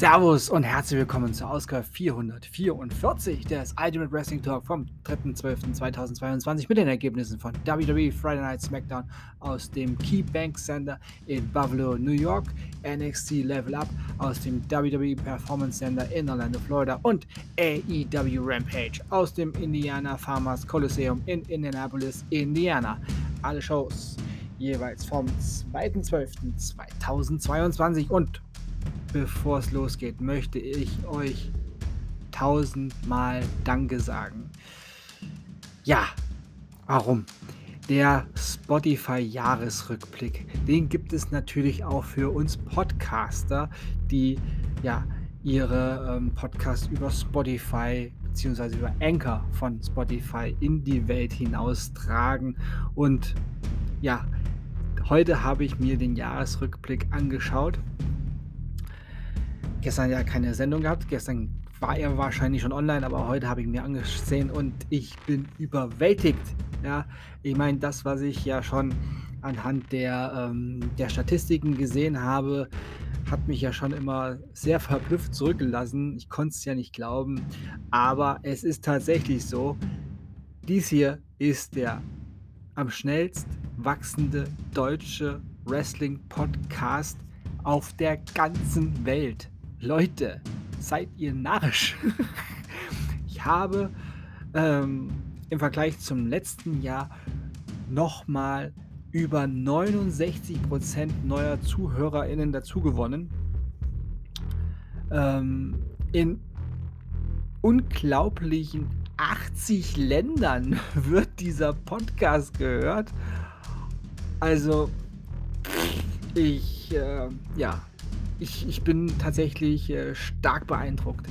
Servus und herzlich willkommen zur Ausgabe 444 des Ultimate Wrestling Talk vom 3.12.2022 mit den Ergebnissen von WWE Friday Night SmackDown aus dem KeyBank Center in Buffalo, New York, NXT Level Up aus dem WWE Performance Center in Orlando, Florida und AEW Rampage aus dem Indiana Farmers Coliseum in Indianapolis, Indiana. Alle Shows jeweils vom 2.12.2022 und bevor es losgeht, möchte ich euch tausendmal Danke sagen. Ja, warum? Der Spotify-Jahresrückblick, den gibt es natürlich auch für uns Podcaster, die ja ihre ähm, Podcasts über Spotify bzw. über Anchor von Spotify in die Welt hinaustragen. Und ja, heute habe ich mir den Jahresrückblick angeschaut gestern ja keine Sendung gehabt. Gestern war er wahrscheinlich schon online, aber heute habe ich mir angesehen und ich bin überwältigt. Ja, ich meine, das, was ich ja schon anhand der, ähm, der Statistiken gesehen habe, hat mich ja schon immer sehr verblüfft zurückgelassen. Ich konnte es ja nicht glauben, aber es ist tatsächlich so. Dies hier ist der am schnellst wachsende deutsche Wrestling-Podcast auf der ganzen Welt. Leute, seid ihr narrisch? ich habe ähm, im Vergleich zum letzten Jahr nochmal über 69% neuer ZuhörerInnen dazugewonnen. Ähm, in unglaublichen 80 Ländern wird dieser Podcast gehört. Also, ich, äh, ja, ich, ich bin tatsächlich äh, stark beeindruckt.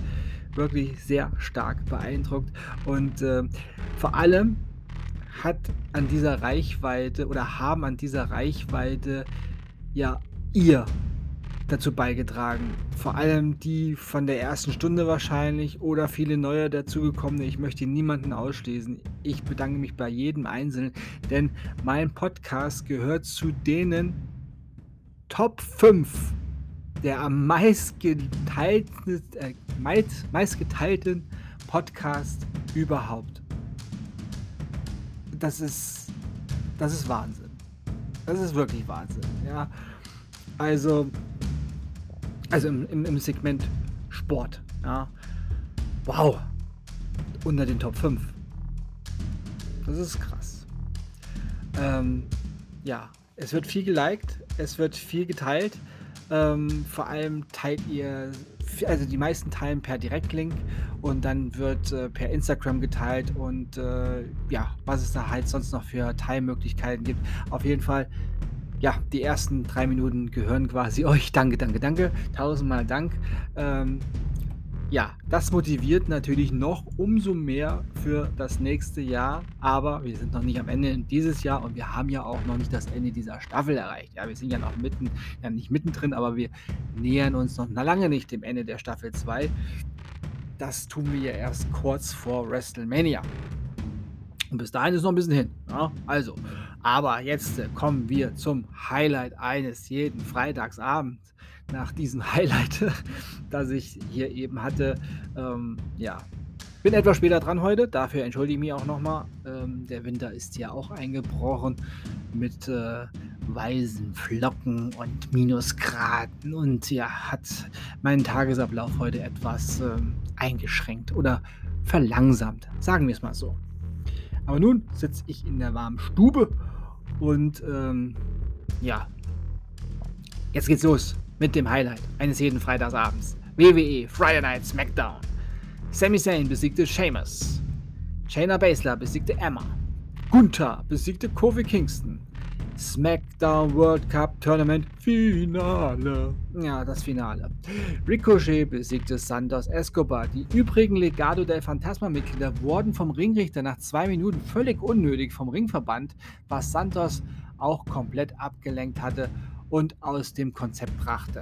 Wirklich sehr stark beeindruckt. Und äh, vor allem hat an dieser Reichweite oder haben an dieser Reichweite ja ihr dazu beigetragen. Vor allem die von der ersten Stunde wahrscheinlich oder viele neue dazugekommene. Ich möchte niemanden ausschließen. Ich bedanke mich bei jedem Einzelnen, denn mein Podcast gehört zu denen Top 5 der am meistgeteilten, äh, meist, meistgeteilten Podcast überhaupt. Das ist, das ist Wahnsinn. Das ist wirklich Wahnsinn. Ja, also, also im, im, im Segment Sport. Ja, wow, unter den Top 5. Das ist krass. Ähm, ja, es wird viel geliked, es wird viel geteilt. Ähm, vor allem teilt ihr, also die meisten teilen per Direktlink und dann wird äh, per Instagram geteilt und äh, ja, was es da halt sonst noch für Teilmöglichkeiten gibt. Auf jeden Fall, ja, die ersten drei Minuten gehören quasi euch. Danke, danke, danke. Tausendmal Dank. Ähm, ja, das motiviert natürlich noch umso mehr für das nächste Jahr. Aber wir sind noch nicht am Ende dieses Jahr und wir haben ja auch noch nicht das Ende dieser Staffel erreicht. Ja, wir sind ja noch mitten, ja nicht mittendrin, aber wir nähern uns noch lange nicht dem Ende der Staffel 2. Das tun wir ja erst kurz vor WrestleMania. Und bis dahin ist noch ein bisschen hin. Ja? Also, aber jetzt äh, kommen wir zum Highlight eines jeden Freitagsabends nach diesem Highlight, das ich hier eben hatte. Ähm, ja, bin etwas später dran heute, dafür entschuldige ich mich auch nochmal. Ähm, der Winter ist ja auch eingebrochen mit äh, weißen Flocken und Minusgraden und ja, hat meinen Tagesablauf heute etwas ähm, eingeschränkt oder verlangsamt, sagen wir es mal so. Aber nun sitze ich in der warmen Stube und ähm, ja, jetzt geht's los mit dem Highlight eines jeden Freitagsabends. WWE Friday Night SmackDown. Sami Zayn besiegte Sheamus. Shayna Baszler besiegte Emma. Gunther besiegte Kofi Kingston. SmackDown World Cup Tournament Finale. Ja, das Finale. Ricochet besiegte Santos Escobar. Die übrigen Legado del Fantasma-Mitglieder wurden vom Ringrichter nach zwei Minuten völlig unnötig vom Ring verbannt, was Santos auch komplett abgelenkt hatte und aus dem Konzept brachte.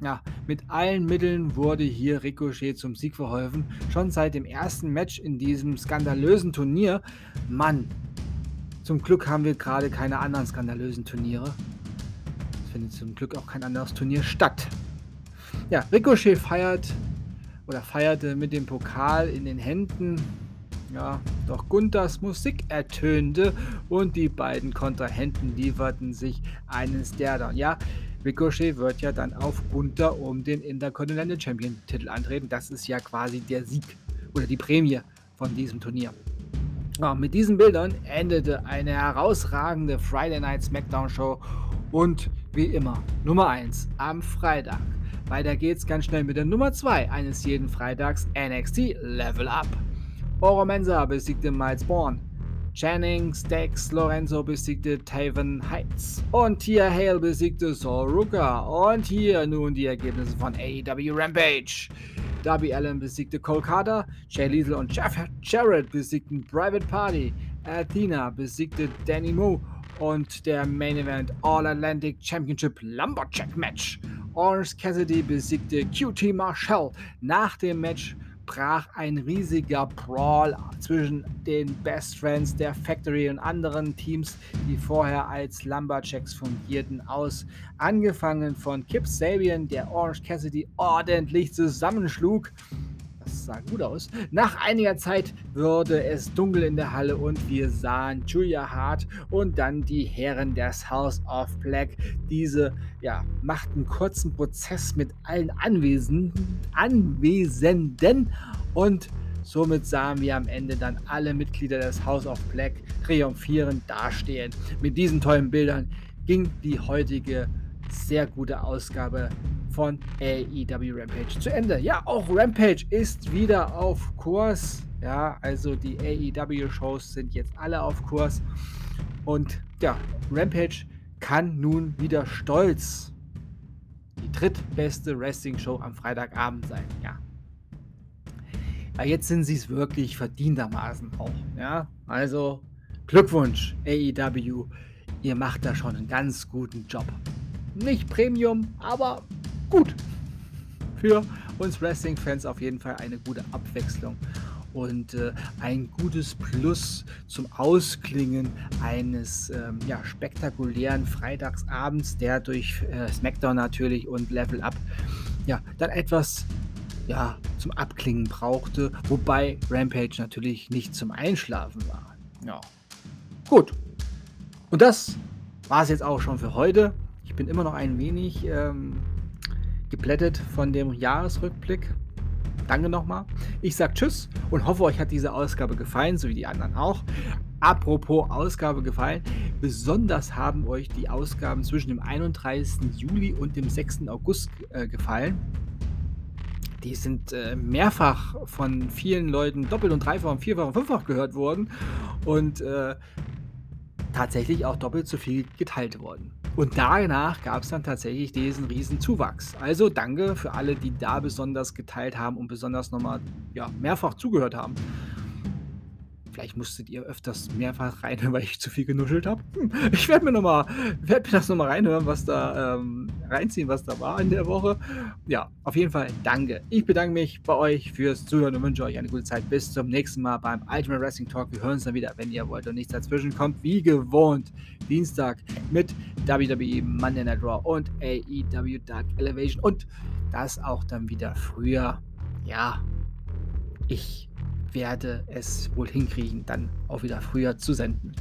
Ja, mit allen Mitteln wurde hier Ricochet zum Sieg verholfen. Schon seit dem ersten Match in diesem skandalösen Turnier. Mann, zum Glück haben wir gerade keine anderen skandalösen Turniere. Es findet zum Glück auch kein anderes Turnier statt. Ja, Ricochet feiert oder feierte mit dem Pokal in den Händen. Ja, doch Gunthers Musik ertönte und die beiden Kontrahenten lieferten sich einen Stairdown. Ja, Ricochet wird ja dann auf Gunther um den Intercontinental Champion Titel antreten. Das ist ja quasi der Sieg oder die Prämie von diesem Turnier. Ja, mit diesen Bildern endete eine herausragende Friday Night SmackDown Show und wie immer Nummer 1 am Freitag. Weiter geht's ganz schnell mit der Nummer 2 eines jeden Freitags NXT Level Up. Oro Mensa besiegte Miles Bourne. Channing Stax Lorenzo besiegte Taven Heights. Und Tia Hale besiegte Saul Ruka. Und hier nun die Ergebnisse von AEW Rampage. Darby Allen besiegte Cole Carter. Jay Liesel und Jeff Jarrett besiegten Private Party. Athena besiegte Danny Moo. Und der Main Event All Atlantic Championship Lumberjack Match. Orange Cassidy besiegte QT Marshall. Nach dem Match brach ein riesiger Brawl zwischen den Best Friends der Factory und anderen Teams, die vorher als Lumberjacks fungierten, aus. Angefangen von Kip Sabian, der Orange Cassidy ordentlich zusammenschlug das sah gut aus. Nach einiger Zeit wurde es dunkel in der Halle und wir sahen Julia Hart und dann die Herren des House of Black. Diese ja, machten kurzen Prozess mit allen Anwesenden, Anwesenden und Somit sahen wir am Ende dann alle Mitglieder des House of Black triumphierend dastehen. Mit diesen tollen Bildern ging die heutige sehr gute Ausgabe von AEW Rampage zu Ende. Ja, auch Rampage ist wieder auf Kurs. Ja, also die AEW-Shows sind jetzt alle auf Kurs. Und ja, Rampage kann nun wieder stolz die drittbeste Wrestling-Show am Freitagabend sein. Ja. ja jetzt sind sie es wirklich verdientermaßen auch. Ja, also Glückwunsch, AEW. Ihr macht da schon einen ganz guten Job. Nicht Premium, aber gut. Für uns Wrestling-Fans auf jeden Fall eine gute Abwechslung und äh, ein gutes Plus zum Ausklingen eines ähm, ja, spektakulären Freitagsabends, der durch äh, SmackDown natürlich und Level Up ja, dann etwas ja, zum Abklingen brauchte, wobei Rampage natürlich nicht zum Einschlafen war. Ja. Gut. Und das war es jetzt auch schon für heute. Ich bin immer noch ein wenig ähm, geplättet von dem Jahresrückblick. Danke nochmal. Ich sage Tschüss und hoffe, euch hat diese Ausgabe gefallen, so wie die anderen auch. Apropos Ausgabe gefallen, besonders haben euch die Ausgaben zwischen dem 31. Juli und dem 6. August äh, gefallen. Die sind äh, mehrfach von vielen Leuten doppelt und dreifach und vierfach und fünffach gehört worden und äh, tatsächlich auch doppelt so viel geteilt worden. Und danach gab es dann tatsächlich diesen riesen Zuwachs. Also danke für alle, die da besonders geteilt haben und besonders nochmal ja, mehrfach zugehört haben. Vielleicht musstet ihr öfters mehrfach reinhören, weil ich zu viel genuschelt habe. Hm, ich werde mir, noch mal, mir das nochmal reinhören, was da ähm, reinziehen, was da war in der Woche. Ja, auf jeden Fall danke. Ich bedanke mich bei euch fürs Zuhören und wünsche euch eine gute Zeit. Bis zum nächsten Mal beim Ultimate Wrestling Talk. Wir hören uns dann wieder, wenn ihr wollt und nichts dazwischen kommt. Wie gewohnt, Dienstag mit WWE Monday Night Raw und AEW Dark Elevation. Und das auch dann wieder früher. Ja, ich werde es wohl hinkriegen, dann auch wieder früher zu senden.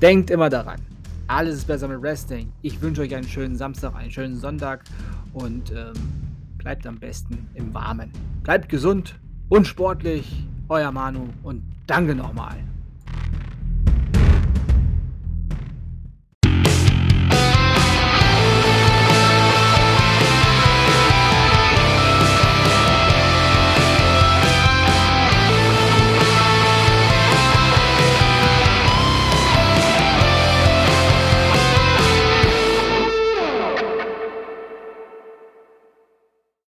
Denkt immer daran, alles ist besser mit Wrestling. Ich wünsche euch einen schönen Samstag, einen schönen Sonntag und ähm, bleibt am besten im Warmen. Bleibt gesund und sportlich. Euer Manu und danke nochmal.